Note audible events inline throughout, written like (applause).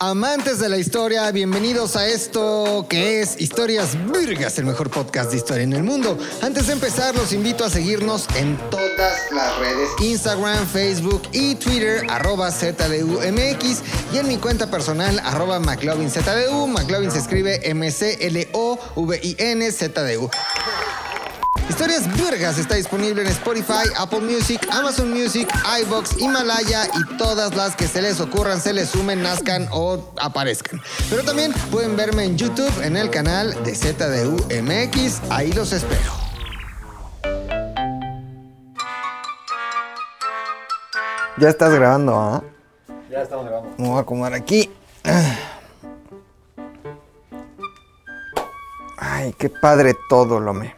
Amantes de la historia, bienvenidos a esto que es Historias Virgas, el mejor podcast de historia en el mundo. Antes de empezar, los invito a seguirnos en todas las redes, Instagram, Facebook y Twitter, arroba ZDUMX y en mi cuenta personal, arroba McLovinZDU. McLovin se escribe M-C-L-O-V-I-N-Z-D-U. Historias Virgas está disponible en Spotify, Apple Music, Amazon Music, iBox, Himalaya y todas las que se les ocurran, se les sumen, nazcan o aparezcan. Pero también pueden verme en YouTube en el canal de ZDUMX. Ahí los espero. Ya estás grabando, ¿ah? Ya estamos grabando. Me voy a acomodar aquí. Ay, qué padre todo, Lome.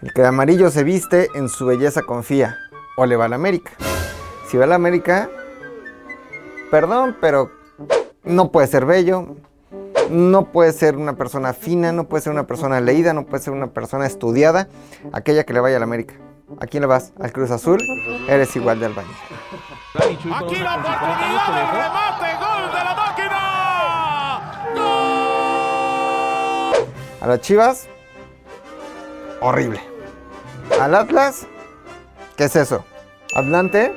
El que de amarillo se viste, en su belleza confía. O le va a la América. Si va a la América, perdón, pero no puede ser bello. No puede ser una persona fina, no puede ser una persona leída, no puede ser una persona estudiada. Aquella que le vaya a la América. ¿A quién le vas? ¿Al Cruz Azul? Eres igual de albañil. Aquí la oportunidad del remate, gol de la máquina. ¡Gol! A las Chivas, horrible. Al Atlas, ¿qué es eso? Atlante,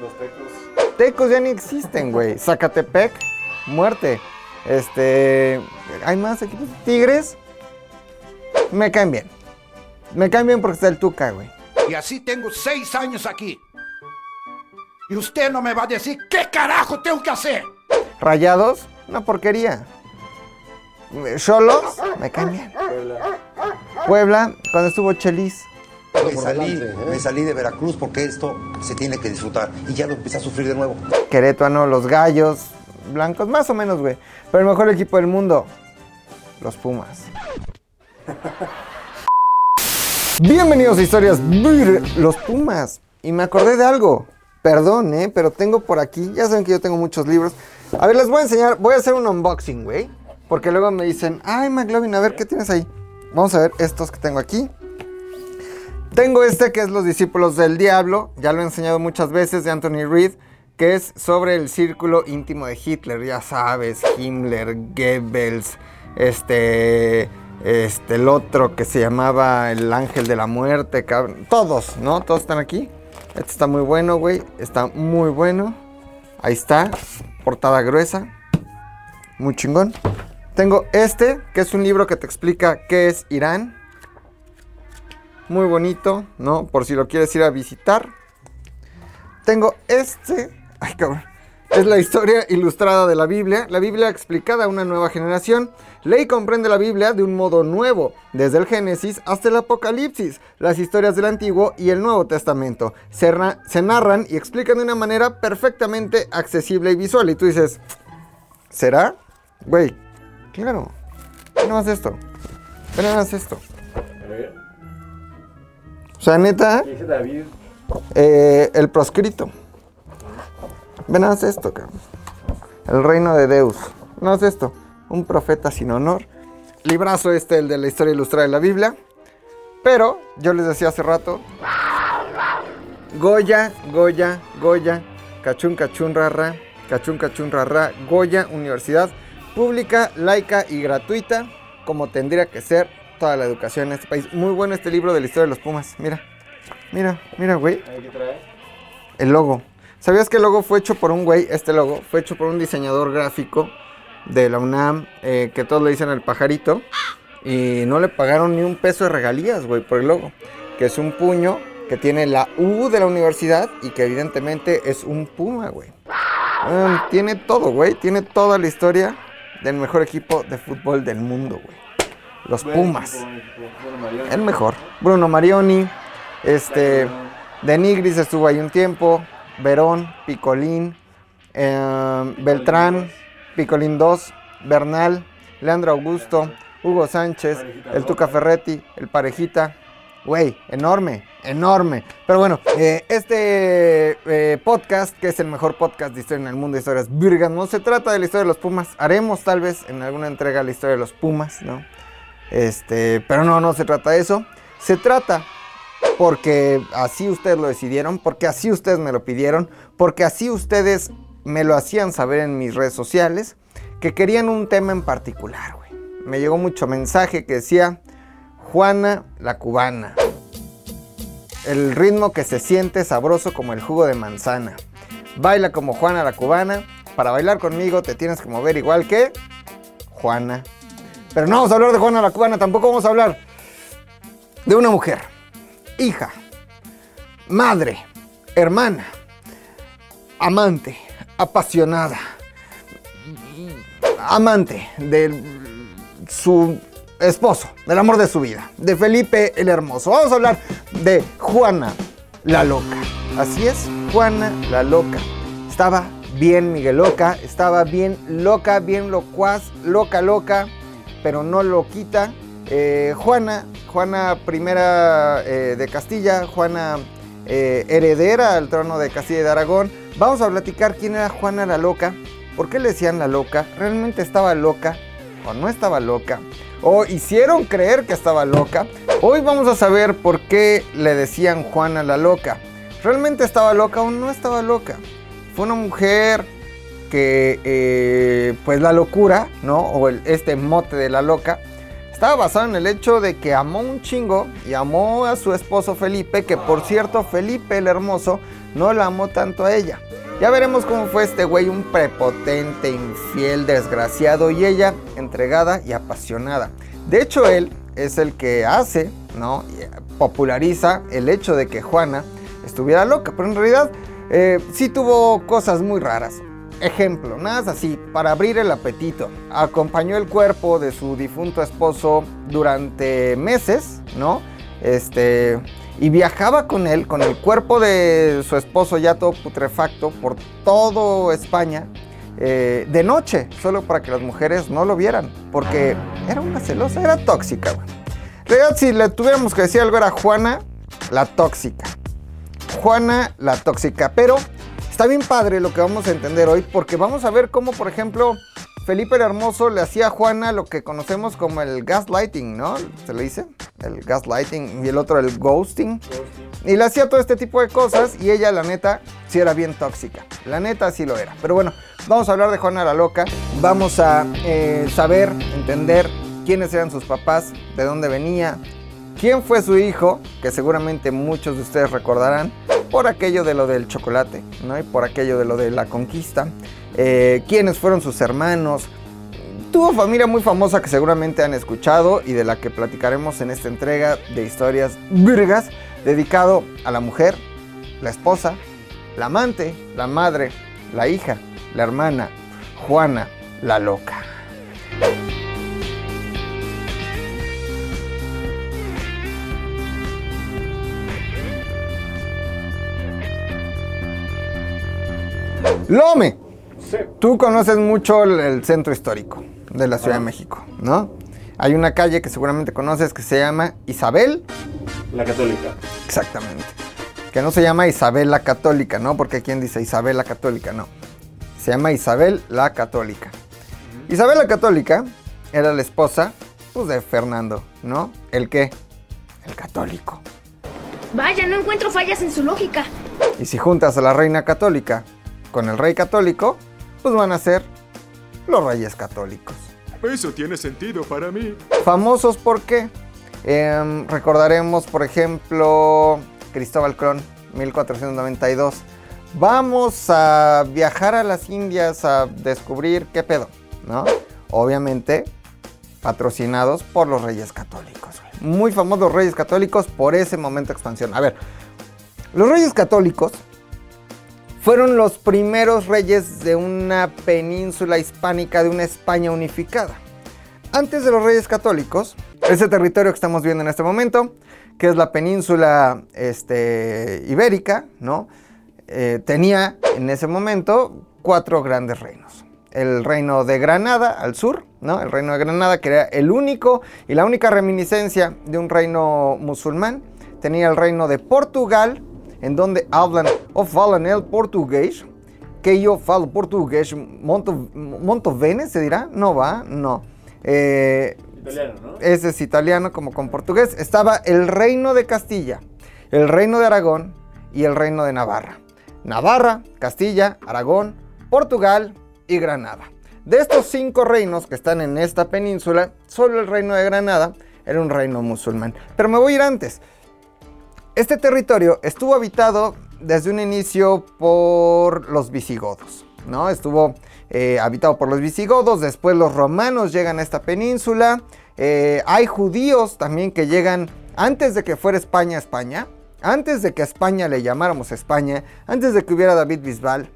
Los tecos. Tecos ya ni existen, güey. Zacatepec, muerte. Este. ¿Hay más equipos? Tigres. Me caen bien. Me caen bien porque está el Tuca, güey. Y así tengo seis años aquí. Y usted no me va a decir qué carajo tengo que hacer. Rayados, una porquería. Cholos, me caen bien. Puebla, cuando estuvo Chelis. Me salí, me salí de Veracruz porque esto se tiene que disfrutar y ya lo empecé a sufrir de nuevo. Querétano, los Gallos, blancos, más o menos, güey. Pero el mejor equipo del mundo, los Pumas. (laughs) Bienvenidos a Historias los Pumas. Y me acordé de algo. Perdón, ¿eh? Pero tengo por aquí, ya saben que yo tengo muchos libros. A ver, les voy a enseñar, voy a hacer un unboxing, güey. Porque luego me dicen, ay, McLovin, a ver, ¿qué tienes ahí? Vamos a ver estos que tengo aquí. Tengo este que es Los Discípulos del Diablo, ya lo he enseñado muchas veces, de Anthony Reed, que es sobre el círculo íntimo de Hitler, ya sabes, Himmler, Goebbels, este, este, el otro que se llamaba el ángel de la muerte, cabrón, todos, ¿no? Todos están aquí. Este está muy bueno, güey, está muy bueno. Ahí está, portada gruesa, muy chingón. Tengo este, que es un libro que te explica qué es Irán. Muy bonito, ¿no? Por si lo quieres ir a visitar. Tengo este. Ay, cabrón. Es la historia ilustrada de la Biblia, la Biblia explicada a una nueva generación. Lee y comprende la Biblia de un modo nuevo, desde el Génesis hasta el Apocalipsis, las historias del Antiguo y el Nuevo Testamento. Se, se narran y explican de una manera perfectamente accesible y visual. Y tú dices, ¿será? Güey, claro. Ve nada más esto. Ve nada más esto. A ver. O sea, neta, ¿Qué dice David? eh, el proscrito. Ve nada más esto, cabrón. El reino de Deus. No es esto. Un profeta sin honor. Librazo este, el de la historia ilustrada de la Biblia. Pero, yo les decía hace rato. Goya, Goya, Goya. Cachún, cachún, rara. Cachún, cachún, rara. Goya, Universidad Pública, laica y gratuita. Como tendría que ser toda la educación en este país. Muy bueno este libro de la historia de los Pumas. Mira. Mira, mira, güey el logo. ¿Sabías que el logo fue hecho por un güey? Este logo fue hecho por un diseñador gráfico de la UNAM, eh, que todos le dicen el pajarito. Y no le pagaron ni un peso de regalías, güey, por el logo. Que es un puño que tiene la U de la universidad y que evidentemente es un puma, güey. Mm, tiene todo, güey. Tiene toda la historia del mejor equipo de fútbol del mundo, güey. Los Pumas. Buen equipo. El mejor. Bruno Marioni. Este. De Nigris estuvo ahí un tiempo. Verón, Picolín. eh, Beltrán, Picolín 2. Bernal, Leandro Augusto, Hugo Sánchez, el Tuca Ferretti, el Parejita. Güey, enorme, enorme. Pero bueno, eh, este eh, podcast, que es el mejor podcast de historia en el mundo de historias virgas, no se trata de la historia de los Pumas. Haremos tal vez en alguna entrega la historia de los Pumas, ¿no? Este, pero no, no se trata de eso. Se trata porque así ustedes lo decidieron, porque así ustedes me lo pidieron, porque así ustedes me lo hacían saber en mis redes sociales que querían un tema en particular, güey. Me llegó mucho mensaje que decía Juana la cubana. El ritmo que se siente sabroso como el jugo de manzana. Baila como Juana la cubana. Para bailar conmigo te tienes que mover igual que Juana. Pero no vamos a hablar de Juana la cubana, tampoco vamos a hablar de una mujer, hija, madre, hermana, amante, apasionada, amante de su esposo, del amor de su vida, de Felipe el Hermoso. Vamos a hablar de Juana la Loca. Así es, Juana la Loca. Estaba bien Miguel Loca, estaba bien loca, bien locuaz, loca, loca, pero no loquita. Eh, Juana, Juana primera eh, de Castilla, Juana eh, heredera al trono de Castilla y de Aragón. Vamos a platicar quién era Juana la Loca, por qué le decían la loca, realmente estaba loca o no estaba loca, o hicieron creer que estaba loca. Hoy vamos a saber por qué le decían Juana la Loca. ¿Realmente estaba loca o no estaba loca? Fue una mujer que, eh, pues la locura, ¿no? O el- este mote de la loca, estaba basado en el hecho de que amó un chingo y amó a su esposo Felipe, que por cierto Felipe el Hermoso no la amó tanto a ella. Ya veremos cómo fue este güey, un prepotente, infiel, desgraciado y ella entregada y apasionada. De hecho, él es el que hace, ¿no? Eh, Populariza el hecho de que Juana estuviera loca, pero en realidad eh, sí tuvo cosas muy raras. Ejemplo, nada más así, para abrir el apetito. Acompañó el cuerpo de su difunto esposo durante meses, ¿no? Este, y viajaba con él, con el cuerpo de su esposo ya todo putrefacto, por todo España, eh, de noche, solo para que las mujeres no lo vieran, porque era una celosa, era tóxica, realidad, si le tuviéramos que decir algo, era Juana la tóxica. Juana la tóxica. Pero está bien padre lo que vamos a entender hoy porque vamos a ver cómo, por ejemplo, Felipe el Hermoso le hacía a Juana lo que conocemos como el gaslighting, ¿no? ¿Se le dice? El gaslighting y el otro el ghosting. Y le hacía todo este tipo de cosas y ella, la neta, sí era bien tóxica. La neta sí lo era. Pero bueno, vamos a hablar de Juana la Loca. Vamos a eh, saber, entender quiénes eran sus papás, de dónde venía, quién fue su hijo, que seguramente muchos de ustedes recordarán, por aquello de lo del chocolate, ¿no? Y por aquello de lo de la conquista. Eh, quiénes fueron sus hermanos. Tuvo familia muy famosa que seguramente han escuchado y de la que platicaremos en esta entrega de historias virgas, dedicado a la mujer, la esposa, la amante, la madre, la hija, la hermana, Juana, la loca. Lome, Sí. tú conoces mucho el, el centro histórico de la Ciudad de México, ¿no? Hay una calle que seguramente conoces que se llama Isabel, La católica. exactamente. Que no se llama Isabel la Católica, ¿no? Porque quien dice Isabel la Católica, no. Se llama Isabel la Católica. Isabel la Católica era la esposa, pues, de Fernando, ¿no? ¿El qué? El católico. Vaya, no encuentro fallas en su lógica. Y si juntas a la reina católica con el rey católico, pues van a ser los reyes católicos. Eso tiene sentido para mí. Famosos porque recordaremos, por ejemplo, Cristóbal Colón, 1492. Vamos a viajar a las Indias a descubrir qué pedo, ¿no? Obviamente patrocinados por los reyes católicos. Muy famosos los reyes católicos por ese momento de expansión. A ver, los reyes católicos fueron los primeros reyes de una península hispánica, de una España unificada. Antes de los reyes católicos, ese territorio que estamos viendo en este momento, que es la península este, ibérica, ¿no? Eh, tenía en ese momento cuatro grandes reinos. El reino de Granada al sur, ¿no? El reino de Granada, que era el único y la única reminiscencia de un reino musulmán. Tenía el reino de Portugal, en donde hablan o falan el portugués, que yo falo portugués, monto, monto bene, se dirá, no va, no. Eh, Italiano, ¿no? ese es italiano como con portugués. Estaba el reino de Castilla, el reino de Aragón y el reino de Navarra. Navarra, Castilla, Aragón, Portugal y Granada. De estos cinco reinos que están en esta península, solo el reino de Granada era un reino musulmán. Pero me voy a ir antes. Este territorio estuvo habitado desde un inicio por los visigodos, ¿no? Estuvo eh, habitado por los visigodos, después los romanos llegan a esta península, eh, hay judíos también que llegan antes de que fuera España España, antes de que a España le llamáramos España, antes de que hubiera David Bisbal,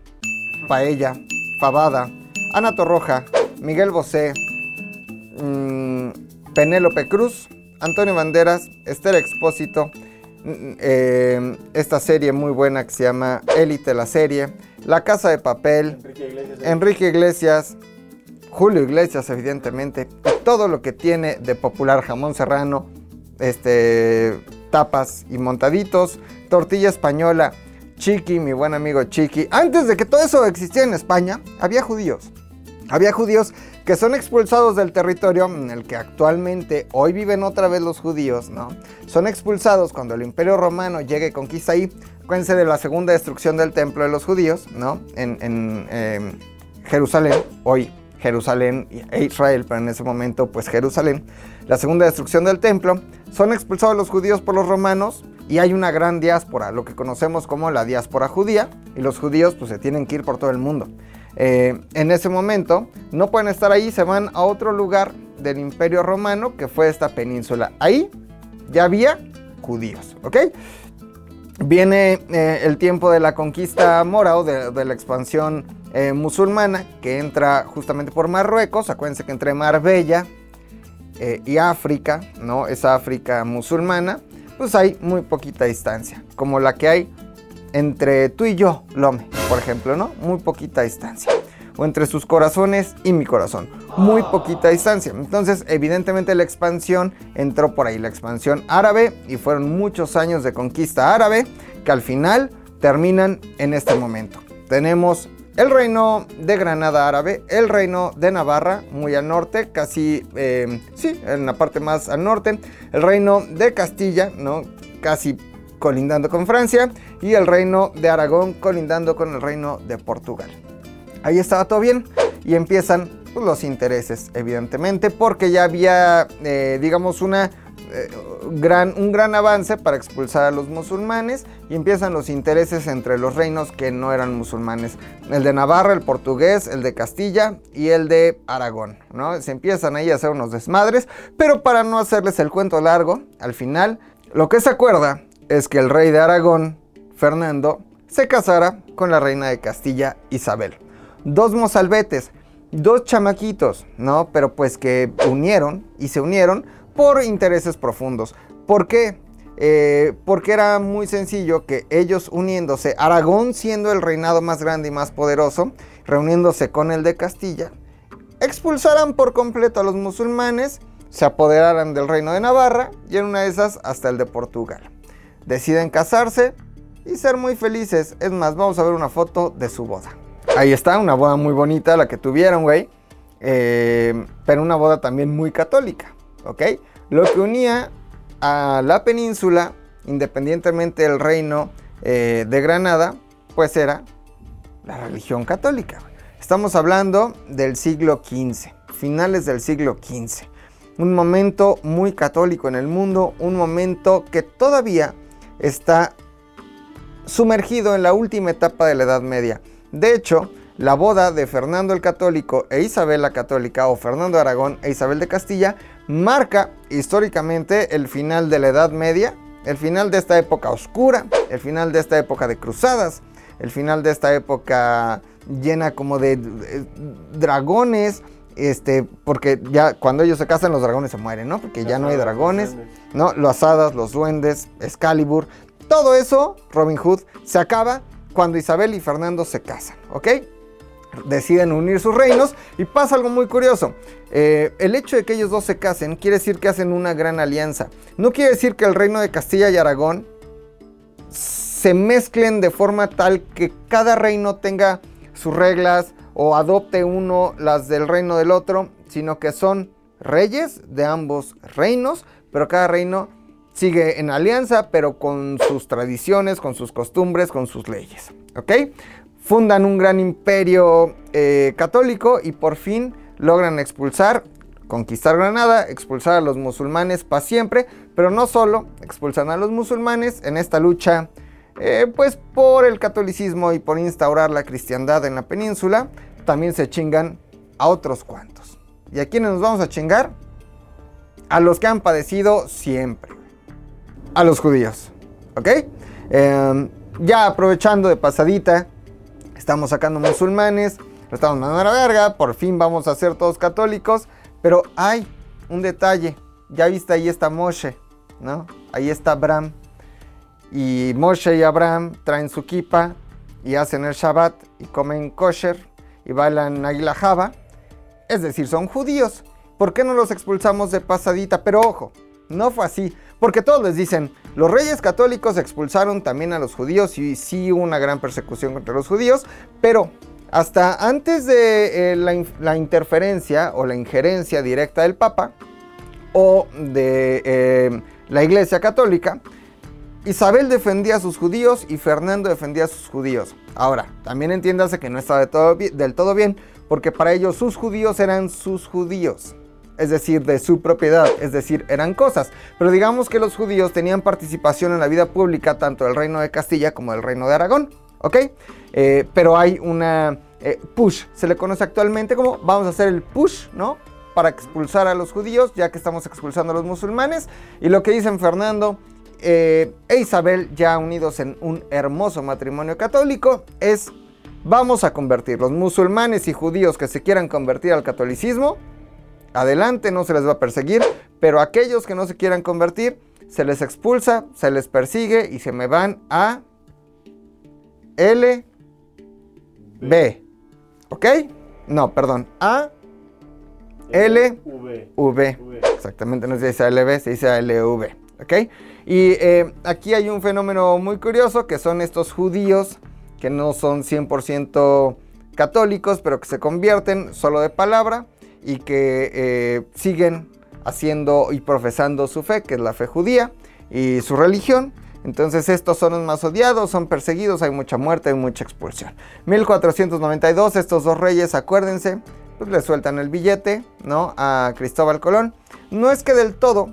Paella, Fabada, Ana Torroja, Miguel Bosé, mmm, Penélope Cruz, Antonio Banderas, Esther Expósito, eh, esta serie muy buena que se llama Élite la serie, La Casa de Papel, Enrique Iglesias, Enrique Iglesias Julio Iglesias evidentemente, todo lo que tiene de popular jamón serrano, este, tapas y montaditos, tortilla española, Chiqui, mi buen amigo Chiqui. Antes de que todo eso existiera en España, había judíos. Había judíos que son expulsados del territorio en el que actualmente hoy viven otra vez los judíos, ¿no? Son expulsados cuando el Imperio Romano llegue y conquista ahí. Acuérdense de la segunda destrucción del templo de los judíos, ¿no? En, em, Jerusalén, hoy Jerusalén e Israel, pero en ese momento pues Jerusalén. La segunda destrucción del templo. Son expulsados los judíos por los romanos y hay una gran diáspora, lo que conocemos como la diáspora judía, y los judíos pues se tienen que ir por todo el mundo. Eh, en ese momento no pueden estar ahí, se van a otro lugar del imperio romano que fue esta península. Ahí ya había judíos, ¿ok? Viene eh, el tiempo de la conquista mora o de, la expansión eh, musulmana que entra justamente por Marruecos. Acuérdense que entre Marbella y África, ¿no? Esa África musulmana, pues hay muy poquita distancia, como la que hay entre tú y yo, Lome, por ejemplo, ¿no? Muy poquita distancia. O entre sus corazones y mi corazón. Muy poquita distancia. Entonces, evidentemente la expansión entró por ahí, la expansión árabe, y fueron muchos años de conquista árabe que al final terminan en este momento. Tenemos el reino de Granada árabe, el reino de Navarra, muy al norte, casi, eh, sí, en la parte más al norte, el reino de Castilla, ¿no? Casi colindando con Francia, y el reino de Aragón colindando con el reino de Portugal. Ahí estaba todo bien y empiezan pues, los intereses, evidentemente, porque ya había, eh, digamos, una, eh, gran, un gran avance para expulsar a los musulmanes y empiezan los intereses entre los reinos que no eran musulmanes. El de Navarra, el portugués, el de Castilla y el de Aragón, ¿no? Se empiezan ahí a hacer unos desmadres, pero para no hacerles el cuento largo, al final, lo que se acuerda es que el rey de Aragón, Fernando, se casara con la reina de Castilla, Isabel. Dos mozalbetes, dos chamaquitos, ¿no? Pero pues que unieron y se unieron por intereses profundos. ¿Por qué? Eh, porque era muy sencillo que ellos uniéndose, Aragón siendo el reinado más grande y más poderoso, reuniéndose con el de Castilla, expulsaran por completo a los musulmanes, se apoderaran del reino de Navarra y en una de esas hasta el de Portugal deciden casarse y ser muy felices. Es más, vamos a ver una foto de su boda. Ahí está, una boda muy bonita la que tuvieron, güey. Eh, pero una boda también muy católica, ¿ok? Lo que unía a la península, independientemente del reino eh, de Granada, pues era la religión católica. Estamos hablando del siglo XV, finales del siglo XV. Un momento muy católico en el mundo, un momento que todavía está sumergido en la última etapa de la Edad Media. De hecho, la boda de Fernando el Católico e Isabel la Católica o Fernando Aragón e Isabel de Castilla marca históricamente el final de la Edad Media, el final de esta época oscura, el final de esta época de cruzadas, el final de esta época llena como de, dragones, este, porque ya cuando ellos se casan los dragones se mueren, ¿no? Porque ya no hay dragones, ¿no? Las hadas, los duendes, Excalibur, todo eso, Robin Hood, se acaba cuando Isabel y Fernando se casan, ¿ok? Deciden unir sus reinos y pasa algo muy curioso. Eh, el hecho de que ellos dos se casen quiere decir que hacen una gran alianza. No quiere decir que el reino de Castilla y Aragón se mezclen de forma tal que cada reino tenga sus reglas, o adopte uno las del reino del otro, sino que son reyes de ambos reinos, pero cada reino sigue en alianza, pero con sus tradiciones, con sus costumbres, con sus leyes. ¿Ok? fundan un gran imperio eh, católico y por fin logran expulsar, conquistar Granada, expulsar a los musulmanes para siempre, pero no solo expulsan a los musulmanes en esta lucha eh, pues por el catolicismo y por instaurar la cristiandad en la península, también se chingan a otros cuantos. ¿Y a quiénes nos vamos a chingar? A los que han padecido siempre. A los judíos. ¿Ok? Em, ya aprovechando de pasadita, estamos sacando musulmanes, lo estamos mandando a la verga, por fin vamos a ser todos católicos, pero hay un detalle. Ya viste, ahí está Moshe, ¿no? Ahí está Abraham. Y Moshe y Abraham traen su kipa y hacen el Shabbat y comen kosher y bailan Águila Java. Es decir, son judíos. ¿Por qué no los expulsamos de pasadita? Pero ojo, no fue así. Porque todos les dicen, los reyes católicos expulsaron también a los judíos y sí hubo una gran persecución contra los judíos. Pero hasta antes de eh, la, interferencia o la injerencia directa del Papa o de eh, la Iglesia Católica, Isabel defendía a sus judíos y Fernando defendía a sus judíos. Ahora, también entiéndase que no estaba del todo bien, porque para ellos sus judíos eran sus judíos, es decir, de su propiedad, es decir, eran cosas. Pero digamos que los judíos tenían participación en la vida pública tanto del reino de Castilla como del reino de Aragón, ¿ok? Eh, pero hay una eh, push, se le conoce actualmente como vamos a hacer el push, ¿no? Para expulsar a los judíos, ya que estamos expulsando a los musulmanes. Y lo que dicen Fernando eh, e Isabel, ya unidos en un hermoso matrimonio católico, es vamos a convertir los musulmanes y judíos que se quieran convertir al catolicismo, adelante, no se les va a perseguir, pero aquellos que no se quieran convertir, se les expulsa, se les persigue y se me van a L, B. ¿Ok? No, perdón, A, L, V. V. Exactamente, no se dice LB, se dice LV. ¿Ok? Y eh, aquí hay un fenómeno muy curioso que son estos judíos que no son 100% católicos, pero que se convierten solo de palabra y que eh, siguen haciendo y profesando su fe, que es la fe judía y su religión. Entonces estos son los más odiados, son perseguidos, hay mucha muerte, hay mucha expulsión. 1492, estos dos reyes, acuérdense, pues le sueltan el billete, ¿no? A Cristóbal Colón. No es que del todo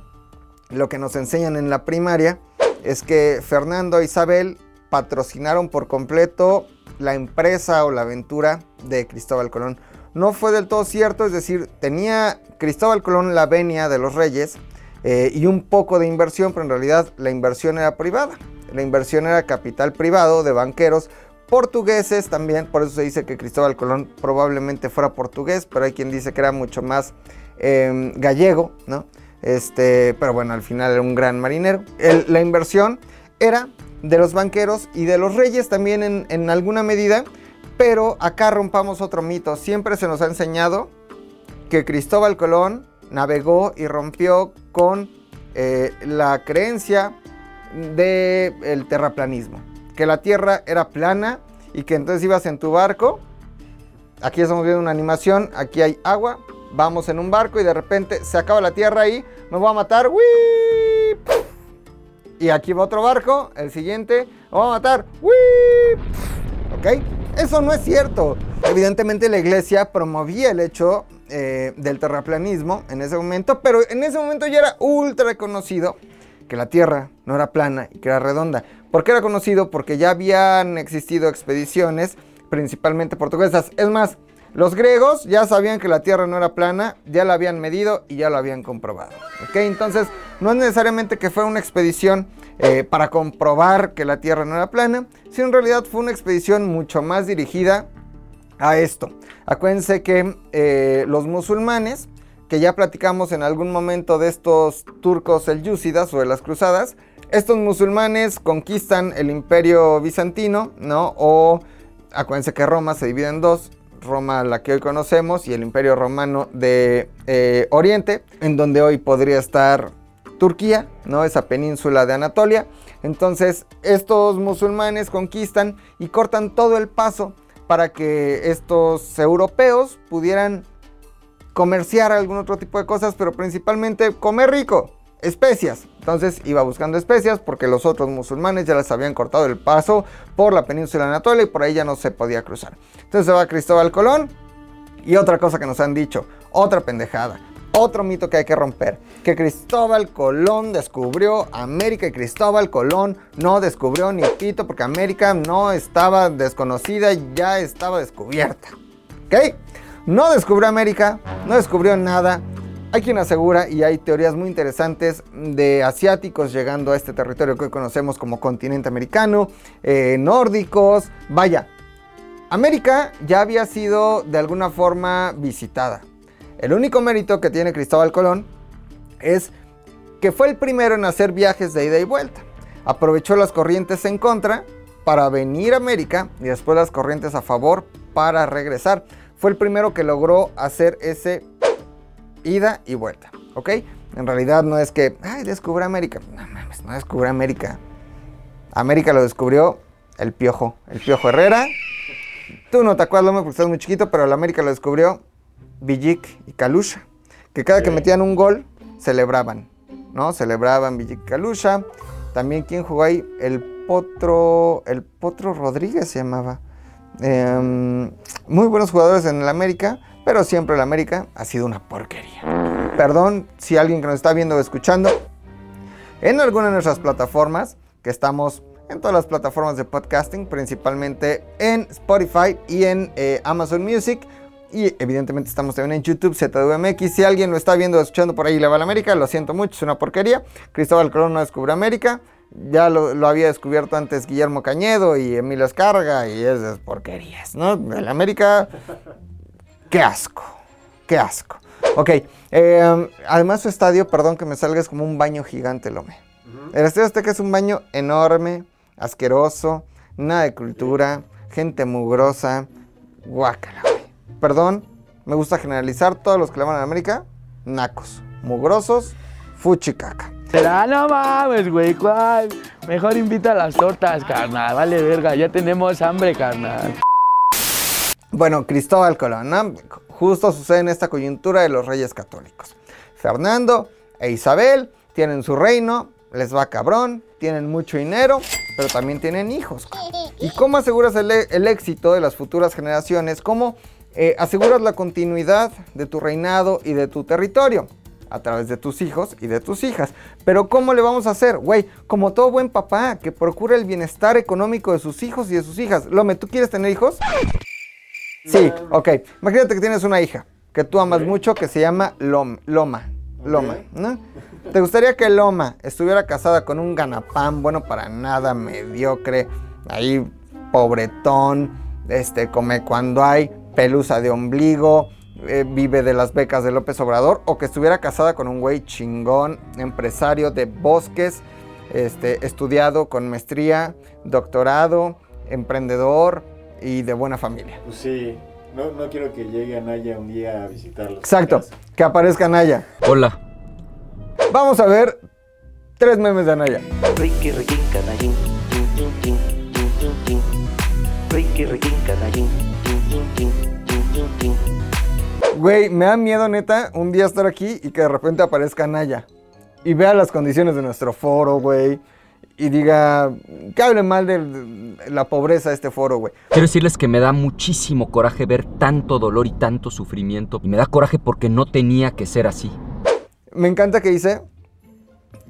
lo que nos enseñan en la primaria es que Fernando e Isabel patrocinaron por completo la empresa o la aventura de Cristóbal Colón. No fue del todo cierto, es decir, tenía Cristóbal Colón la venia de los reyes eh, y un poco de inversión, pero en realidad la inversión era privada. La inversión era capital privado de banqueros portugueses también, por eso se dice que Cristóbal Colón probablemente fuera portugués, pero hay quien dice que era mucho más eh, gallego, ¿no? Este, pero bueno, al final era un gran marinero. la inversión era de los banqueros y de los reyes también en, alguna medida. Pero acá rompamos otro mito. Siempre se nos ha enseñado que Cristóbal Colón navegó y rompió con eh, la creencia del terraplanismo. Que la tierra era plana y que entonces ibas en tu barco. Aquí estamos viendo una animación. Aquí hay agua. Vamos en un barco y de repente se acaba la tierra ahí. Me voy a matar. ¡Wii! Y aquí va otro barco. El siguiente. Me voy a matar. ¡Wii! ¿Ok? Eso no es cierto. Evidentemente la iglesia promovía el hecho eh, del terraplanismo en ese momento, pero en ese momento ya era ultra reconocido que la Tierra no era plana y que era redonda. ¿Por qué era conocido? Porque ya habían existido expediciones, principalmente portuguesas. Es más, los griegos ya sabían que la Tierra no era plana, ya la habían medido y ya lo habían comprobado. ¿ok? Entonces, no es necesariamente que fue una expedición eh, para comprobar que la Tierra no era plana, sino en realidad fue una expedición mucho más dirigida a esto. Acuérdense que eh, los musulmanes, que ya platicamos en algún momento de estos turcos selyúcidas o de las cruzadas, estos musulmanes conquistan el imperio bizantino, ¿no? O acuérdense que Roma se divide en dos, Roma la que hoy conocemos y el Imperio Romano de eh, Oriente, en donde hoy podría estar Turquía, ¿no? Esa península de Anatolia. Entonces, estos musulmanes conquistan y cortan todo el paso para que estos europeos pudieran comerciar algún otro tipo de cosas, pero principalmente comer rico. Especias. Entonces iba buscando especias porque los otros musulmanes ya les habían cortado el paso por la península Anatolia y por ahí ya no se podía cruzar. Entonces se va Cristóbal Colón y otra cosa que nos han dicho, otra pendejada. Otro mito que hay que romper, que Cristóbal Colón descubrió América y Cristóbal Colón no descubrió ni pito porque América no estaba desconocida, ya estaba descubierta. ¿Ok? No descubrió América, no descubrió nada. Hay quien asegura, y hay teorías muy interesantes, de asiáticos llegando a este territorio que hoy conocemos como continente americano, eh, nórdicos, vaya. América ya había sido de alguna forma visitada. El único mérito que tiene Cristóbal Colón es que fue el primero en hacer viajes de ida y vuelta. Aprovechó las corrientes en contra para venir a América y después las corrientes a favor para regresar. Fue el primero que logró hacer ese ida y vuelta, ¿ok? En realidad no es que, ay, descubrió América. No mames, no descubrió América. América lo descubrió el Piojo, el Piojo Herrera. Tú no te acuerdas, porque estás muy chiquito, pero el América lo descubrió Villic y Kalusha, que cada que metían un gol celebraban, ¿no? Celebraban Villic y Kalusha. También quien jugó ahí, el Potro, el Potro Rodríguez se llamaba. Em, muy buenos jugadores en el América, pero siempre el América ha sido una porquería. Perdón si alguien que nos está viendo o escuchando en alguna de nuestras plataformas, que estamos en todas las plataformas de podcasting, principalmente en Spotify y en eh, Amazon Music. Y evidentemente estamos también en YouTube, ZWMX. Si alguien lo está viendo o escuchando por ahí le va a la América, lo siento mucho, es una porquería. Cristóbal Colón no descubrió América. Ya lo, había descubierto antes Guillermo Cañedo y Emilio Escarga y esas porquerías, ¿no? El América, qué asco, qué asco. Ok, eh, además su estadio, perdón que me salga, es como un baño gigante, Lome. El estadio Azteca es un baño enorme, asqueroso, nada de cultura, gente mugrosa, guácala, perdón, me gusta generalizar, todos los que le van a América, nacos, mugrosos, fuchicaca. Será, no mames, güey, ¿cuál? Mejor invita a las tortas, carnal, vale verga, ya tenemos hambre, carnal. Bueno, Cristóbal Colón, justo sucede en esta coyuntura de los reyes católicos. Fernando e Isabel tienen su reino, les va cabrón, tienen mucho dinero, pero también tienen hijos. ¿Y cómo aseguras el, el éxito de las futuras generaciones? ¿Cómo eh, aseguras la continuidad de tu reinado y de tu territorio a través de tus hijos y de tus hijas. Pero ¿cómo le vamos a hacer? Güey, como todo buen papá que procura el bienestar económico de sus hijos y de sus hijas. Lome, ¿tú quieres tener hijos? Sí, ok. Imagínate que tienes una hija que tú amas mucho que se llama Loma. Loma, ¿no? ¿Te gustaría que Loma estuviera casada con un ganapán, bueno, para nada, mediocre, ahí pobretón, este, come cuando hay, pelusa de ombligo, eh, vive de las becas de López Obrador, o que estuviera casada con un güey chingón, empresario de bosques, este, estudiado con maestría, doctorado, emprendedor y de buena familia. Pues sí, no, no quiero que llegue Anaya un día a visitarlos. Exacto, que aparezca Anaya. Hola. Vamos a ver tres memes de Anaya. Ricky, Ricky, canallín, Ricky, Ricky, canallín, Güey, me da miedo, neta, un día estar aquí y que de repente aparezca Naya. Y vea las condiciones de nuestro foro, güey. Y diga, que hable mal de la pobreza de este foro, güey. Quiero decirles que me da muchísimo coraje ver tanto dolor y tanto sufrimiento. Y me da coraje porque no tenía que ser así. Me encanta que dice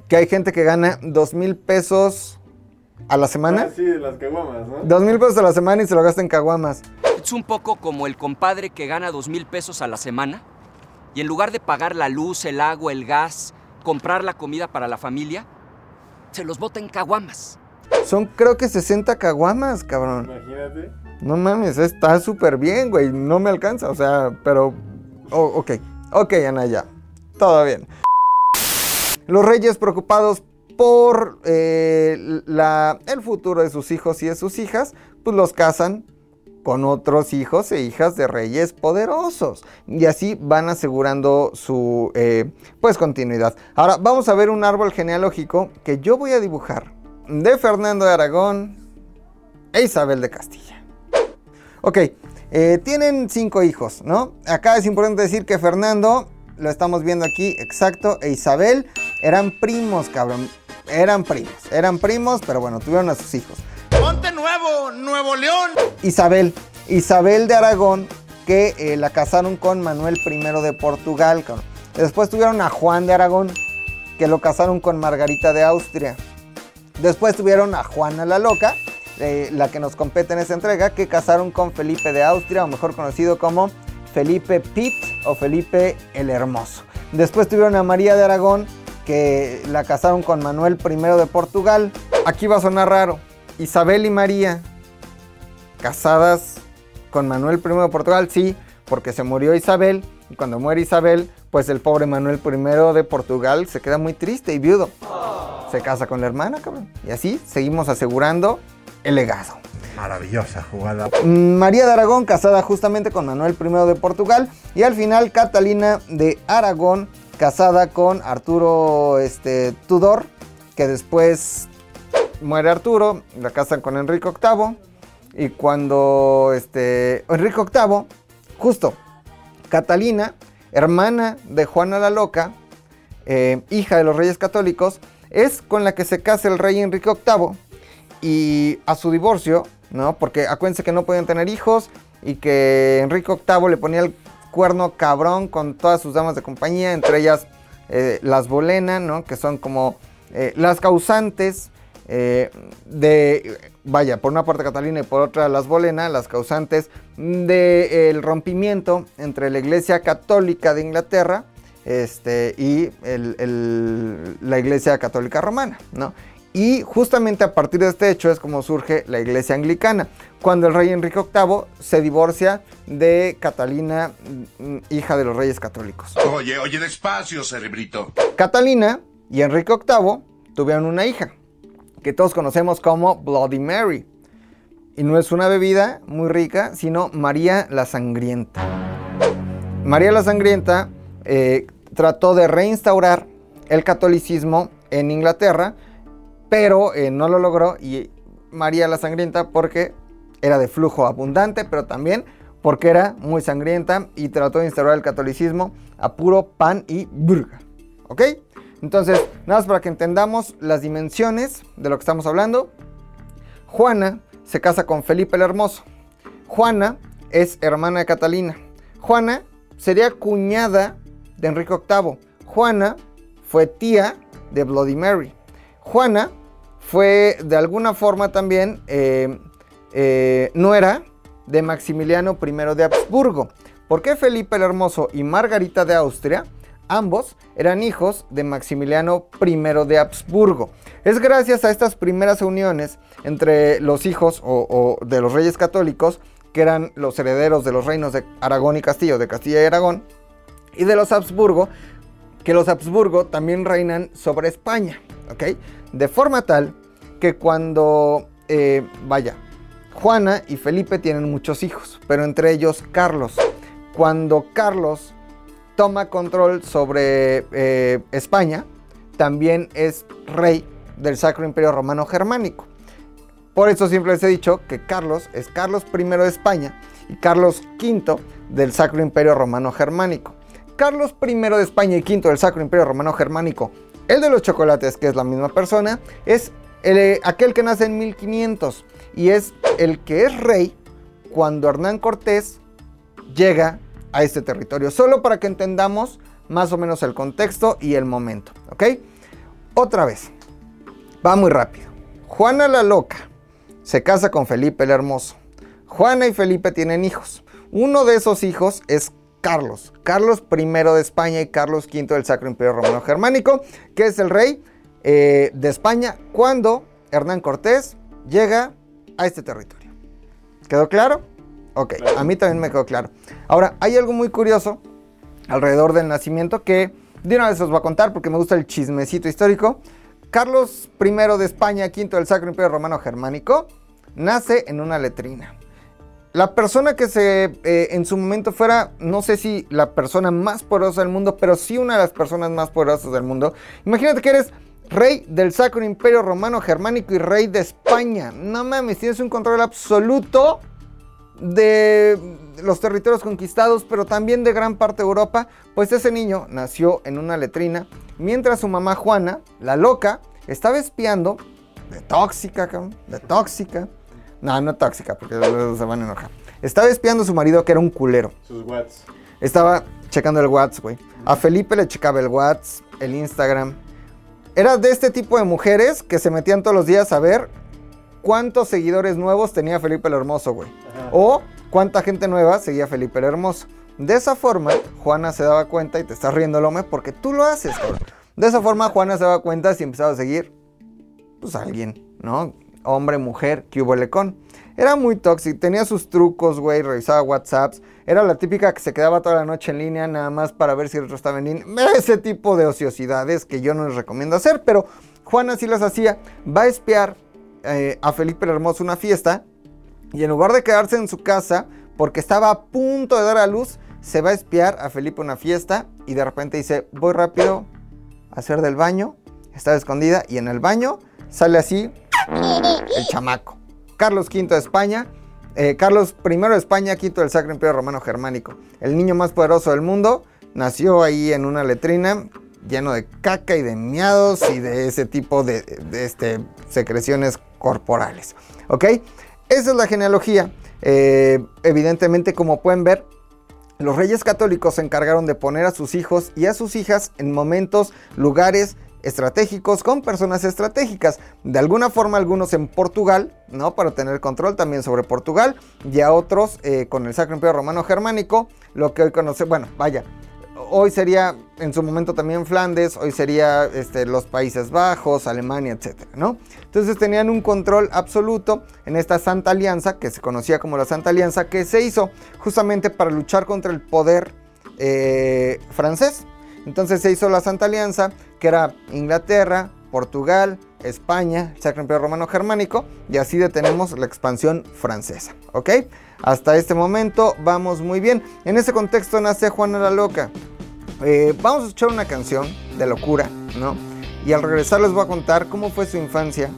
que hay gente que gana dos mil pesos a la semana. Ah, sí, de las caguamas, ¿no? Dos mil pesos a la semana y se lo gasta en caguamas. Es un poco como el compadre que gana dos mil pesos a la semana y en lugar de pagar la luz, el agua, el gas, comprar la comida para la familia, se los bota en caguamas. Son creo que 60 caguamas, cabrón. Imagínate. No mames, está súper bien, güey. No me alcanza, o sea, pero... Oh, ok, ok, Anaya. Todo bien. Los reyes preocupados por eh, la, el futuro de sus hijos y de sus hijas, pues los casan con otros hijos e hijas de reyes poderosos. Y así van asegurando su eh, pues continuidad. Ahora vamos a ver un árbol genealógico que yo voy a dibujar de Fernando de Aragón e Isabel de Castilla. Ok, eh, tienen cinco hijos, ¿no? Acá es importante decir que Fernando, lo estamos viendo aquí, exacto, e Isabel Eran primos, cabrón. Eran primos. Eran primos, pero bueno, tuvieron a sus hijos. Ponte nuevo, Nuevo León. Isabel. Isabel de Aragón, que eh, la casaron con Manuel I de Portugal. Después tuvieron a Juan de Aragón, que lo casaron con Margarita de Austria. Después tuvieron a Juana la Loca, eh, la que nos compete en esta entrega, que casaron con Felipe de Austria, o mejor conocido como Felipe Pitt o Felipe el Hermoso. Después tuvieron a María de Aragón, que la casaron con Manuel I de Portugal. Aquí va a sonar raro. Isabel y María, casadas con Manuel I de Portugal, sí, porque se murió Isabel. Y cuando muere Isabel, pues el pobre Manuel I de Portugal se queda muy triste y viudo. Se casa con la hermana, cabrón. Y así seguimos asegurando el legado. Maravillosa jugada. Mm, María de Aragón, casada justamente con Manuel I de Portugal. Y al final, Catalina de Aragón, casada con Arturo este, Tudor, que después muere Arturo, la casan con Enrique VIII. Y cuando este, Enrique VIII, justo, Catalina, hermana de Juana la Loca, eh, hija de los reyes católicos, es con la que se casa el rey Enrique VIII. Y a su divorcio, ¿no? Porque acuérdense que no podían tener hijos y que Enrique VIII le ponía el cuerno cabrón con todas sus damas de compañía, entre ellas eh, las Bolena, ¿no? Que son como eh, las causantes eh, de, vaya, por una parte Catalina y por otra las Bolena, las causantes del rompimiento entre la Iglesia Católica de Inglaterra este, y el- el- la Iglesia Católica Romana, ¿no? Y justamente a partir de este hecho es como surge la iglesia anglicana, cuando el rey Enrique VIII se divorcia de Catalina, mm, hija de los reyes católicos. Oye, oye, despacio, cerebrito. Catalina y Enrique VIII tuvieron una hija, que todos conocemos como Bloody Mary. Y no es una bebida muy rica, sino María la Sangrienta. María la Sangrienta eh, trató de reinstaurar el catolicismo en Inglaterra, pero eh, no lo logró y María la Sangrienta porque era de flujo abundante, pero también porque era muy sangrienta y trató de instaurar el catolicismo a puro pan y burga. ¿Ok? Entonces, nada más para que entendamos las dimensiones de lo que estamos hablando. Juana se casa con Felipe el Hermoso. Juana es hermana de Catalina. Juana sería cuñada de Enrique VIII. Juana fue tía de Bloody Mary. Juana fue de alguna forma también eh, eh, nuera de Maximiliano I de Habsburgo. Porque Felipe el Hermoso y Margarita de Austria, ambos eran hijos de Maximiliano I de Habsburgo. Es gracias a estas primeras uniones entre los hijos o, de los reyes católicos, que eran los herederos de los reinos de Aragón y Castillo, de Castilla y Aragón, y de los Habsburgo, que los Habsburgo también reinan sobre España, ¿ok? De forma tal que cuando, eh, vaya, Juana y Felipe tienen muchos hijos, pero entre ellos Carlos. Cuando Carlos toma control sobre eh, España, también es rey del Sacro Imperio Romano Germánico. Por eso siempre les he dicho que Carlos es Carlos I de España y Carlos V del Sacro Imperio Romano Germánico. Carlos I de España y V del Sacro Imperio Romano Germánico, el de los chocolates, que es la misma persona, es el, eh, aquel que nace en 1500 y es el que es rey cuando Hernán Cortés llega a este territorio. Solo para que entendamos más o menos el contexto y el momento, ¿ok? Otra vez, va muy rápido. Juana la Loca se casa con Felipe el Hermoso. Juana y Felipe tienen hijos. Uno de esos hijos es Carlos. Carlos I de España y Carlos V del Sacro Imperio Romano Germánico, que es el rey eh, de España cuando Hernán Cortés llega a este territorio. ¿Quedó claro? Ok, a mí también me quedó claro. Ahora, hay algo muy curioso alrededor del nacimiento que de una vez os voy a contar porque me gusta el chismecito histórico. Carlos I de España, V del Sacro Imperio Romano Germánico, nace en una letrina. La persona que se eh, en su momento fuera, no sé si la persona más poderosa del mundo, pero sí una de las personas más poderosas del mundo. Imagínate que eres rey del Sacro Imperio Romano Germánico y rey de España. No mames, tienes un control absoluto de, los territorios conquistados, pero también de gran parte de Europa, pues ese niño nació en una letrina, mientras su mamá Juana, la loca, estaba espiando, de tóxica, cabrón, de tóxica. No, no tóxica, porque se van a enojar. Estaba espiando a su marido, que era un culero. Sus whats. Estaba checando el WhatsApp, güey. A Felipe le checaba el WhatsApp, el Instagram. Era de este tipo de mujeres que se metían todos los días a ver cuántos seguidores nuevos tenía Felipe el Hermoso, güey. O cuánta gente nueva seguía Felipe el Hermoso. De esa forma, Juana se daba cuenta, y te estás riendo, Lome, porque tú lo haces, cabrón. De esa forma, Juana se daba cuenta si empezaba a seguir, pues a alguien, ¿no? Hombre, mujer, que hubo lecón. Era muy tóxico, tenía sus trucos, güey, revisaba WhatsApps. Era la típica que se quedaba toda la noche en línea nada más para ver si el otro estaba en línea. Ese tipo de ociosidades que yo no les recomiendo hacer, pero Juana sí las hacía. Va a espiar eh, a Felipe el Hermoso una fiesta y en lugar de quedarse en su casa, porque estaba a punto de dar a luz, se va a espiar a Felipe una fiesta y de repente dice, voy rápido a hacer del baño. Estaba escondida y en el baño sale así el chamaco. Carlos V de España, eh, Carlos I de España, quinto del Sacro Imperio Romano Germánico. El niño más poderoso del mundo nació ahí en una letrina lleno de caca y de miados y de ese tipo de, de, este, secreciones corporales. ¿Ok? Esa es la genealogía. Eh, evidentemente, como pueden ver, los reyes católicos se encargaron de poner a sus hijos y a sus hijas en momentos, lugares estratégicos con personas estratégicas. De alguna forma, algunos en Portugal, ¿no? Para tener control también sobre Portugal, y a otros eh, con el Sacro Imperio Romano Germánico, lo que hoy conocemos, bueno, vaya, hoy sería en su momento también Flandes, hoy sería este, los Países Bajos, Alemania, etcétera, ¿no? Entonces tenían un control absoluto en esta Santa Alianza, que se conocía como la Santa Alianza, que se hizo justamente para luchar contra el poder eh, francés. Entonces se hizo la Santa Alianza, que era Inglaterra, Portugal, España, el Sacro Imperio Romano Germánico, y así detenemos la expansión francesa, ¿ok? Hasta este momento vamos muy bien. En ese contexto nace Juana la Loca. Eh, vamos a escuchar una canción de locura, ¿no? Y al regresar les voy a contar cómo fue su infancia.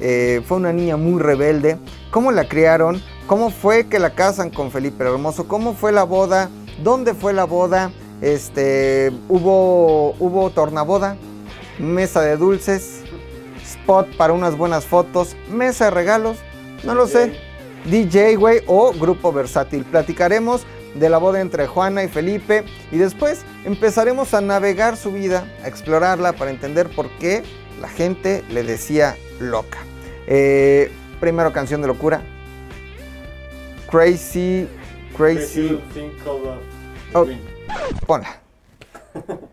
Eh, fue una niña muy rebelde. Cómo la criaron. Cómo fue que la casan con Felipe el Hermoso. Cómo fue la boda. ¿Dónde fue la boda? Este, hubo, hubo tornaboda. Mesa de dulces. Spot para unas buenas fotos. Mesa de regalos. No lo sé. DJ, güey, o grupo versátil. Platicaremos de la boda entre Juana y Felipe y después empezaremos a navegar su vida, a explorarla para entender por qué la gente le decía loca. Eh, primero canción de locura. Crazy, crazy. Oh, ponla. Raise a little thing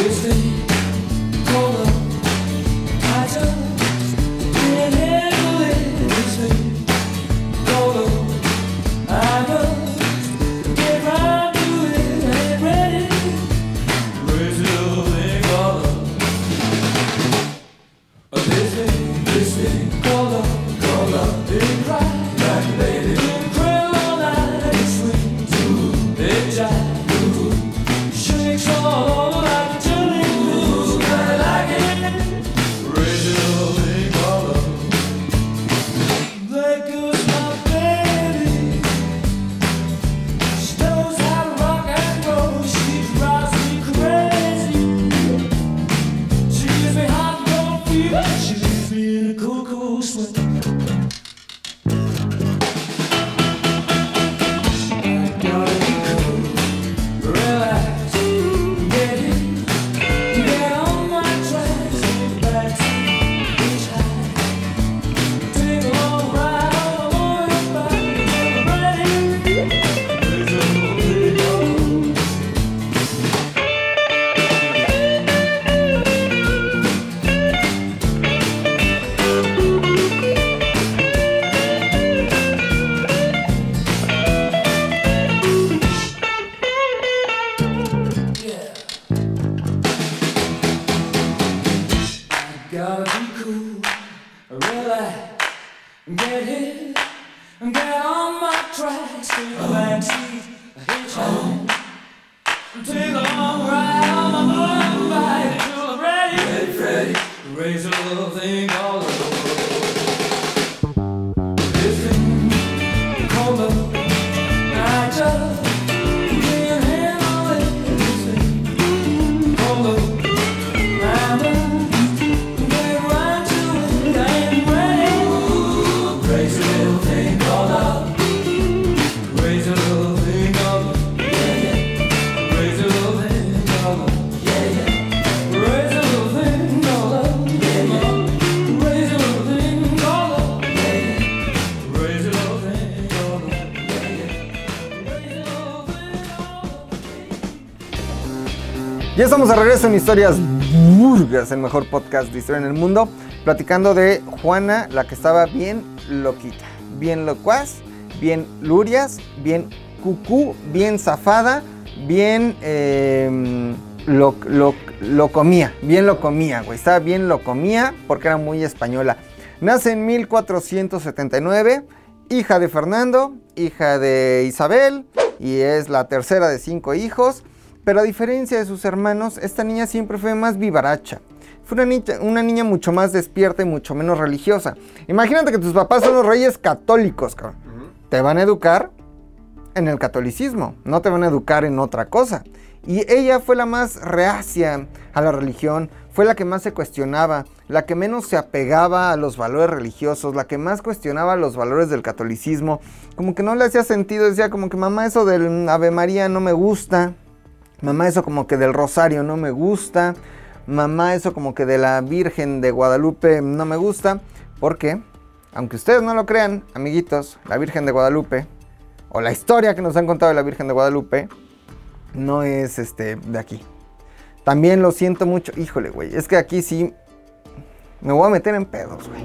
Houston. Ya estamos de regreso en Historias Burgas, el mejor podcast de historia en el mundo, platicando de Juana, la que estaba bien loquita, bien locuaz, bien lurias, bien cucú, bien zafada, bien eh, lo, lo- lo comía, bien lo comía, güey, estaba bien lo comía porque era muy española. Nace en 1479, hija de Fernando, hija de Isabel, y es la tercera de cinco hijos. Pero a diferencia de sus hermanos, esta niña siempre fue más vivaracha. Fue una niña, una niña mucho más despierta y mucho menos religiosa. Imagínate que tus papás son los reyes católicos, cabrón. Te van a educar en el catolicismo, no te van a educar en otra cosa. Y ella fue la más reacia a la religión, fue la que más se cuestionaba, la que menos se apegaba a los valores religiosos, la que más cuestionaba los valores del catolicismo. Como que no le hacía sentido, decía como que mamá eso del Ave María no me gusta, mamá eso como que del Rosario no me gusta, mamá eso como que de la Virgen de Guadalupe no me gusta, porque, aunque ustedes no lo crean, amiguitos, la Virgen de Guadalupe, o la historia que nos han contado de la Virgen de Guadalupe, no es este de aquí. También lo siento mucho. Híjole, güey. Es que aquí sí me voy a meter en pedos, güey.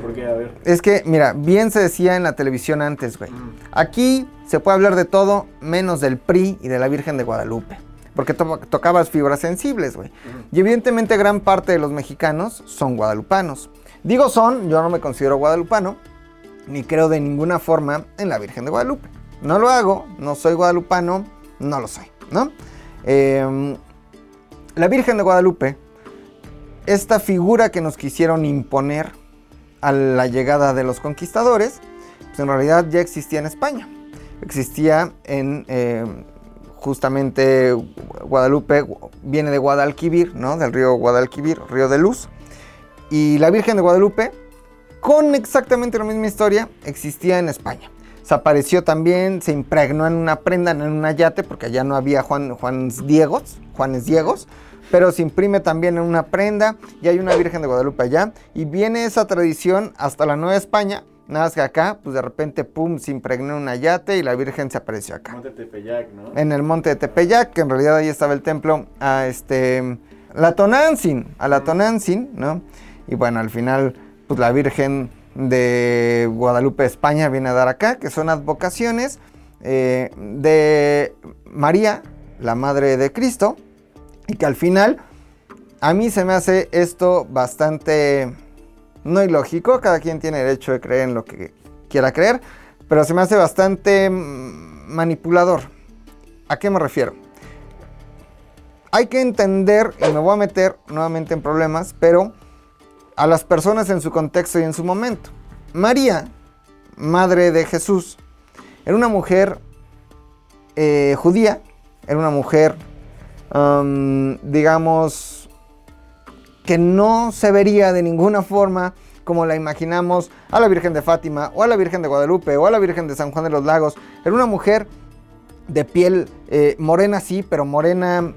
¿Por qué? A ver. Es que, mira, bien se decía en la televisión antes, güey. Aquí se puede hablar de todo menos del PRI y de la Virgen de Guadalupe. Porque to- tocabas fibras sensibles, güey. Y evidentemente gran parte de los mexicanos son guadalupanos. Digo son, yo no me considero guadalupano, ni creo de ninguna forma en la Virgen de Guadalupe. No lo hago, no soy guadalupano, no lo soy, ¿no? Em, la Virgen de Guadalupe, esta figura que nos quisieron imponer a la llegada de los conquistadores, pues en realidad ya existía en España. Existía en em, justamente Guadalupe, viene de Guadalquivir, ¿no? Del río Guadalquivir, río de luz. Y la Virgen de Guadalupe, con exactamente la misma historia, existía en España. Se apareció también, se impregnó en una prenda, en un yate, porque allá no había Juan, Juanes Diegos, Juanes Diegos, pero se imprime también en una prenda y hay una Virgen de Guadalupe allá. Y viene esa tradición hasta la Nueva España, nada más que acá, pues de repente, pum, se impregnó en una yate y la Virgen se apareció acá. Monte Tepeyac, ¿no? En el monte de Tepeyac, que en realidad ahí estaba el templo a este, la Tonantzin, a la Tonantzin, ¿no? Y bueno, al final, pues la Virgen de Guadalupe, España, viene a dar acá, que son advocaciones eh, de María, la Madre de Cristo, y que al final, a mí se me hace esto bastante no ilógico, cada quien tiene derecho de creer en lo que quiera creer, pero se me hace bastante mm, manipulador. ¿A qué me refiero? Hay que entender, y me voy a meter nuevamente en problemas, pero a las personas en su contexto y en su momento. María, madre de Jesús, era una mujer eh, judía, era una mujer, digamos, que no se vería de ninguna forma como la imaginamos a la Virgen de Fátima o a la Virgen de Guadalupe o a la Virgen de San Juan de los Lagos. Era una mujer de piel eh, morena, sí, pero morena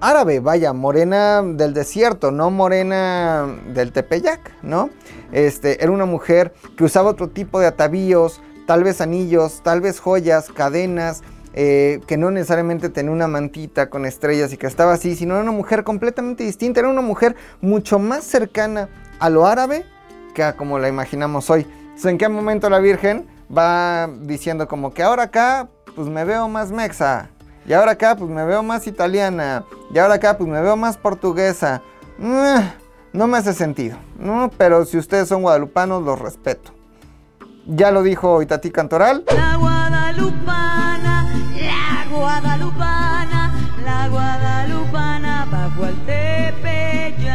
árabe, vaya, morena del desierto, no morena del Tepeyac, ¿no? Este, era una mujer que usaba otro tipo de atavíos, tal vez anillos, tal vez joyas, cadenas, eh, que no necesariamente tenía una mantita con estrellas y que estaba así, sino era una mujer completamente distinta, era una mujer mucho más cercana a lo árabe que a como la imaginamos hoy. Entonces, ¿en qué momento la Virgen va diciendo como que ahora acá pues me veo más mexa, y ahora acá pues me veo más italiana, y ahora acá pues me veo más portuguesa? Mm, no me hace sentido, ¿no? Pero si ustedes son guadalupanos, los respeto. Ya lo dijo Itatí Cantoral. La guadalupana, la guadalupana, la guadalupana bajo Tepeyac.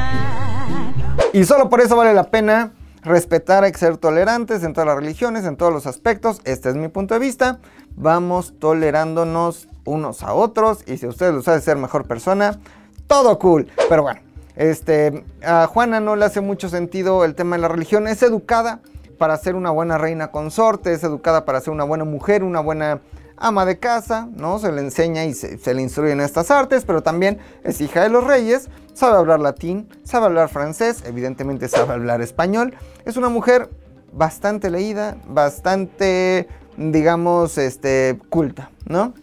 Y solo por eso vale la pena respetar, hay que ser tolerantes en todas las religiones, en todos los aspectos. Este es mi punto de vista. Vamos tolerándonos unos a otros y si ustedes los hace ser mejor persona, todo cool. Pero bueno, este, a Juana no le hace mucho sentido el tema de la religión. Es educada para ser una buena reina consorte, es educada para ser una buena mujer, una buena ama de casa, ¿no? Se le enseña y se, le instruye en estas artes, pero también es hija de los reyes, sabe hablar latín, sabe hablar francés, evidentemente sabe hablar español. Es una mujer bastante leída, bastante, digamos, este, culta, ¿no?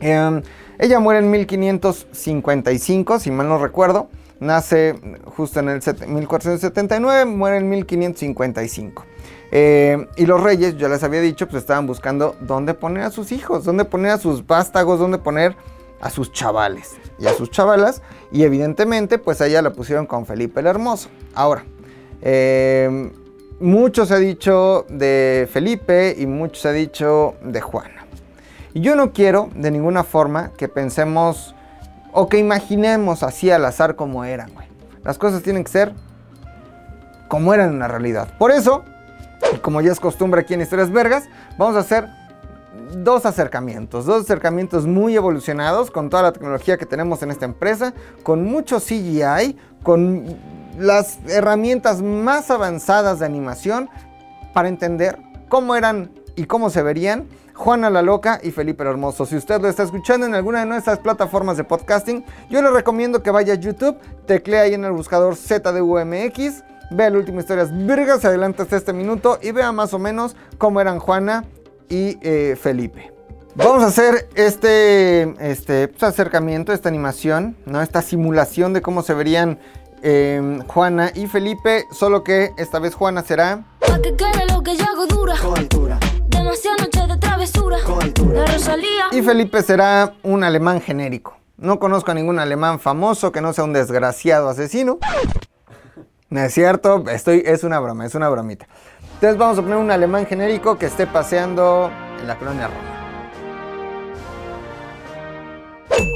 Eh, Ella muere en 1555, si mal no recuerdo. Nace justo en el 1479, muere en 1555. Eh, y los reyes, yo les había dicho, pues estaban buscando dónde poner a sus hijos, dónde poner a sus vástagos, dónde poner a sus chavales y a sus chavalas. Y evidentemente, pues a ella la pusieron con Felipe el Hermoso. Ahora, eh, mucho se ha dicho de Felipe y mucho se ha dicho de Juana. Y yo no quiero de ninguna forma que pensemos o que imaginemos así al azar como eran, güey. Las cosas tienen que ser como eran en la realidad. Por eso, y como ya es costumbre aquí en Historias Vergas, vamos a hacer dos acercamientos, dos acercamientos muy evolucionados con toda la tecnología que tenemos en esta empresa, con mucho CGI, con las herramientas más avanzadas de animación para entender cómo eran y cómo se verían Juana la Loca y Felipe el Hermoso. Si usted lo está escuchando en alguna de nuestras plataformas de podcasting, yo le recomiendo que vaya a YouTube, teclee ahí en el buscador ZDUMX, vea el último Historias Virgas, adelante hasta este minuto y vea más o menos cómo eran Juana y eh, Felipe. Vamos a hacer este, este pues, acercamiento, esta animación, ¿no? esta simulación de cómo se verían eh, Juana y Felipe, solo que esta vez Juana será... Pa' que quede lo que yo hago dura. Demasiadas noches de travesura. La Rosalía. Y Felipe será un alemán genérico. No conozco a ningún alemán famoso que no sea un desgraciado asesino. No es cierto, estoy, es una broma, es una bromita. Entonces vamos a poner un alemán genérico que esté paseando en la colonia Roma.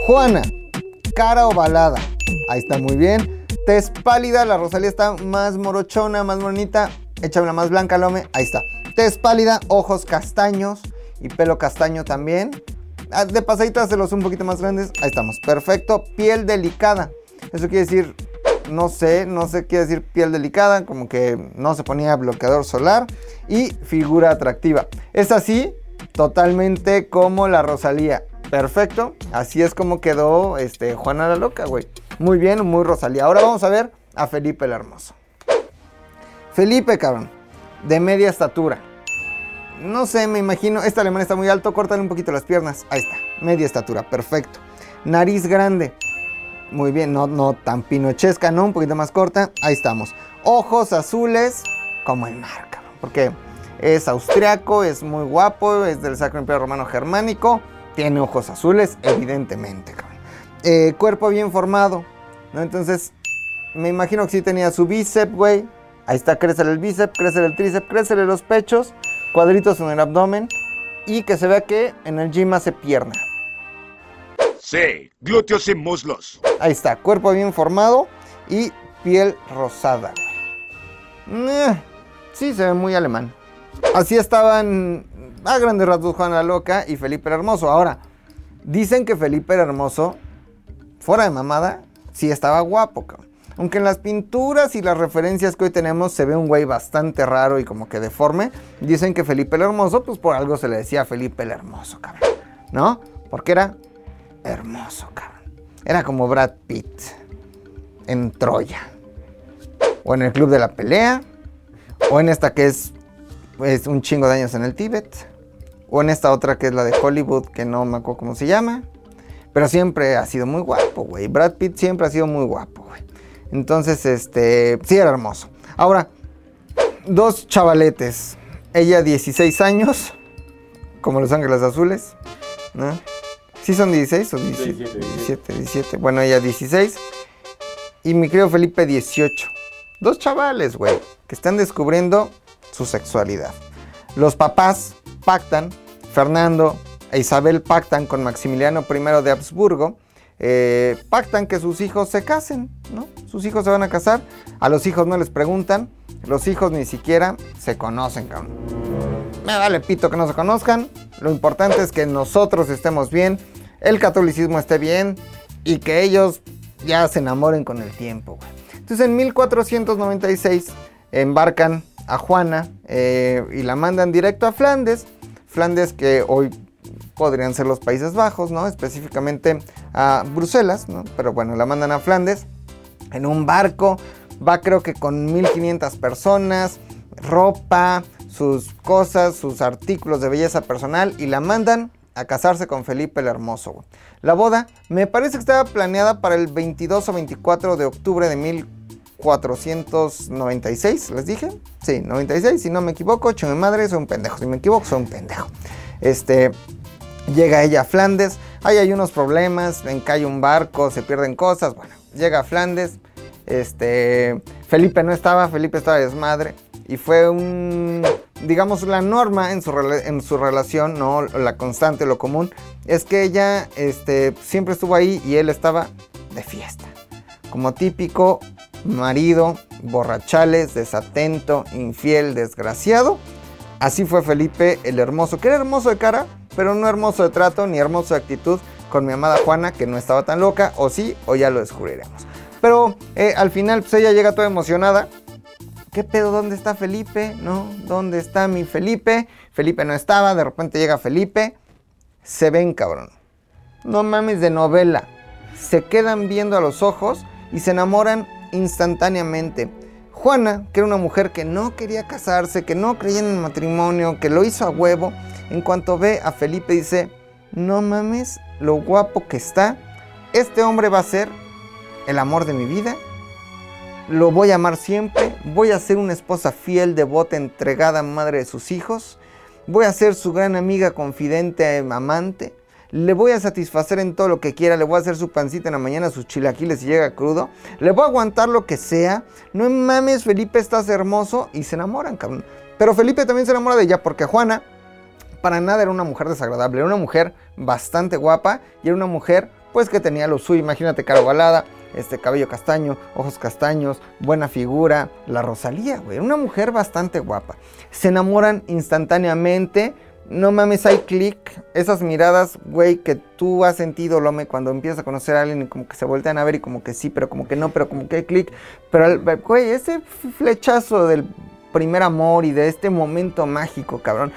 Juana, cara ovalada. Ahí está muy bien. Tez pálida, la Rosalía está más morochona, más bonita. Échame la más blanca, Lome. Ahí está. Tez pálida, ojos castaños y pelo castaño también. Ah, De pasadita los un poquito más grandes. Ahí estamos. Perfecto. Piel delicada. Eso quiere decir, no sé, no sé qué decir piel delicada. Como que no se ponía bloqueador solar. Y figura atractiva. Es así, totalmente como la Rosalía. Perfecto. Así es como quedó este, Juana la Loca, güey. Muy bien, muy Rosalía. Ahora vamos a ver a Felipe el Hermoso. Felipe, cabrón. De media estatura. No sé, me imagino. Este alemán está muy alto. Córtale un poquito las piernas. Ahí está. Media estatura. Perfecto. Nariz grande. Muy bien. No, no tan pinochesca, ¿no? Un poquito más corta. Ahí estamos. Ojos azules. Como el mar, cabrón. Porque es austriaco, es muy guapo, es del Sacro Imperio Romano Germánico. Tiene ojos azules, evidentemente, cabrón. Eh, cuerpo bien formado, ¿no? Entonces, me imagino que sí tenía su bíceps, güey. Ahí está, crece el bíceps, crece el tríceps, crece los pechos, cuadritos en el abdomen y que se vea que en el gym hace pierna. Sí, glúteos y muslos. Ahí está, cuerpo bien formado y piel rosada. Eh, sí, se ve muy alemán. Así estaban a grandes rasgos Juan la Loca y Felipe el Hermoso. Ahora, dicen que Felipe el Hermoso, fuera de mamada, sí estaba guapo, cabrón. Aunque en las pinturas y las referencias que hoy tenemos se ve un güey bastante raro y como que deforme, dicen que Felipe el Hermoso, pues por algo se le decía Felipe el Hermoso, cabrón. ¿No? Porque era hermoso, cabrón. Era como Brad Pitt en Troya. O en el Club de la Pelea. O en esta que es, es un chingo de años en el Tíbet. O en esta otra que es la de Hollywood, que no me acuerdo cómo se llama. Pero siempre ha sido muy guapo, güey. Brad Pitt siempre ha sido muy guapo, güey. Entonces, este, sí era hermoso. Ahora, dos chavaletes. Ella 16 años, como Los Ángeles Azules. ¿no? ¿Sí son 16 o 17? 17, 17. Bueno, ella 16. Y mi querido Felipe 18. Dos chavales, güey, que están descubriendo su sexualidad. Los papás pactan, Fernando e Isabel pactan con Maximiliano I de Habsburgo, eh, pactan que sus hijos se casen, ¿no? Sus hijos se van a casar, a los hijos no les preguntan, los hijos ni siquiera se conocen, cabrón. Me vale pito que no se conozcan, lo importante es que nosotros estemos bien, el catolicismo esté bien y que ellos ya se enamoren con el tiempo. Entonces en 1496 embarcan a Juana eh, y la mandan directo a Flandes. Flandes que hoy podrían ser los Países Bajos, ¿no? Específicamente a Bruselas, ¿no? Pero bueno, la mandan a Flandes en un barco. Va creo que con 1500 personas, ropa, sus cosas, sus artículos de belleza personal y la mandan a casarse con Felipe el Hermoso. La boda me parece que estaba planeada para el 22 o 24 de octubre de 1496, ¿les dije? Sí, 96, si no me equivoco, mi madre, soy un pendejo. Si me equivoco, soy un pendejo. Este, llega ella a Flandes, ahí hay unos problemas, encalla un barco, se pierden cosas, bueno, llega a Flandes, este, Felipe no estaba, Felipe estaba desmadre y fue un, digamos, la norma en su, en su relación, no la constante, lo común, es que ella este, siempre estuvo ahí y él estaba de fiesta. Como típico marido, borrachales, desatento, infiel, desgraciado. Así fue Felipe el hermoso, que era hermoso de cara, pero no hermoso de trato ni hermoso de actitud con mi amada Juana, que no estaba tan loca, o sí, o ya lo descubriremos. Pero eh, al final, pues ella llega toda emocionada. ¿Qué pedo? ¿Dónde está Felipe? ¿No? ¿Dónde está mi Felipe? Felipe no estaba, de repente llega Felipe. Se ven, cabrón. No mames de novela. Se quedan viendo a los ojos y se enamoran instantáneamente. Juana, que era una mujer que no quería casarse, que no creía en el matrimonio, que lo hizo a huevo, en cuanto ve a Felipe dice, no mames lo guapo que está, este hombre va a ser el amor de mi vida, lo voy a amar siempre, voy a ser una esposa fiel, devota, entregada, madre de sus hijos, voy a ser su gran amiga, confidente, amante, le voy a satisfacer en todo lo que quiera, le voy a hacer su pancita en la mañana, sus chilaquiles si llega crudo, le voy a aguantar lo que sea, no mames, Felipe estás hermoso y se enamoran, cabrón. Pero Felipe también se enamora de ella porque Juana para nada era una mujer desagradable, era una mujer bastante guapa y era una mujer pues que tenía lo suyo, imagínate cara ovalada, este cabello castaño, ojos castaños, buena figura, la Rosalía, güey, una mujer bastante guapa. Se enamoran instantáneamente, no mames, hay clic, esas miradas, güey, que tú has sentido, Lome, cuando empiezas a conocer a alguien y como que se voltean a ver y como que sí, pero como que no, pero como que hay clic, pero, güey, ese flechazo del primer amor y de este momento mágico, cabrón.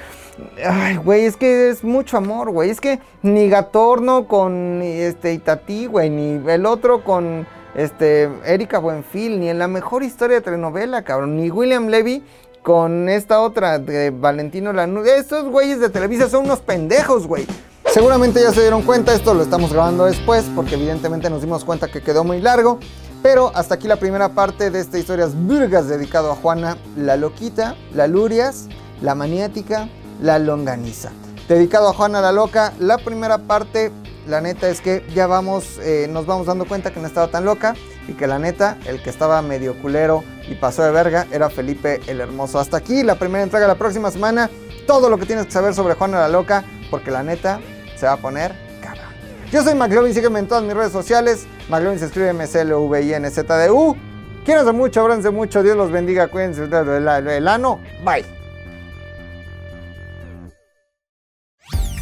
Ay, güey, es que es mucho amor, güey. Es que ni Gatorno con este Itatí, güey, ni el otro con este Erika Buenfil, ni en la mejor historia de telenovela, cabrón, ni William Levy con esta otra de Valentino Lanús. Estos güeyes de Televisa son unos pendejos, güey. Seguramente ya se dieron cuenta, esto lo estamos grabando después porque evidentemente nos dimos cuenta que quedó muy largo. Pero hasta aquí la primera parte de esta Historias Virgas dedicado a Juana, la loquita, la lurias, la maniática, la longaniza. Dedicado a Juana la loca, la primera parte, la neta es que ya vamos, eh, nos vamos dando cuenta que no estaba tan loca y que la neta, el que estaba medio culero y pasó de verga era Felipe el Hermoso. Hasta aquí la primera entrega la próxima semana. Todo lo que tienes que saber sobre Juana la loca, porque la neta se va a poner cabrón. Yo soy McLovin, sígueme en todas mis redes sociales. McLovin se escribe M-C-L-V-I-N-Z-D-U. Quiéranse mucho, abranse mucho, Dios los bendiga, cuídense del ano. Bye.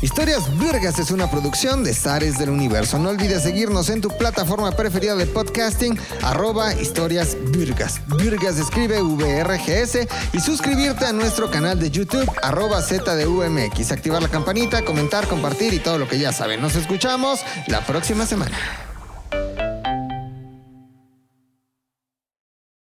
Historias Virgas es una producción de Zares del Universo. No olvides seguirnos en tu plataforma preferida de podcasting, arroba Historias Virgas. Virgas escribe VRGS y suscribirte a nuestro canal de YouTube, arroba ZDUMX. Activar la campanita, comentar, compartir y todo lo que ya saben. Nos escuchamos la próxima semana.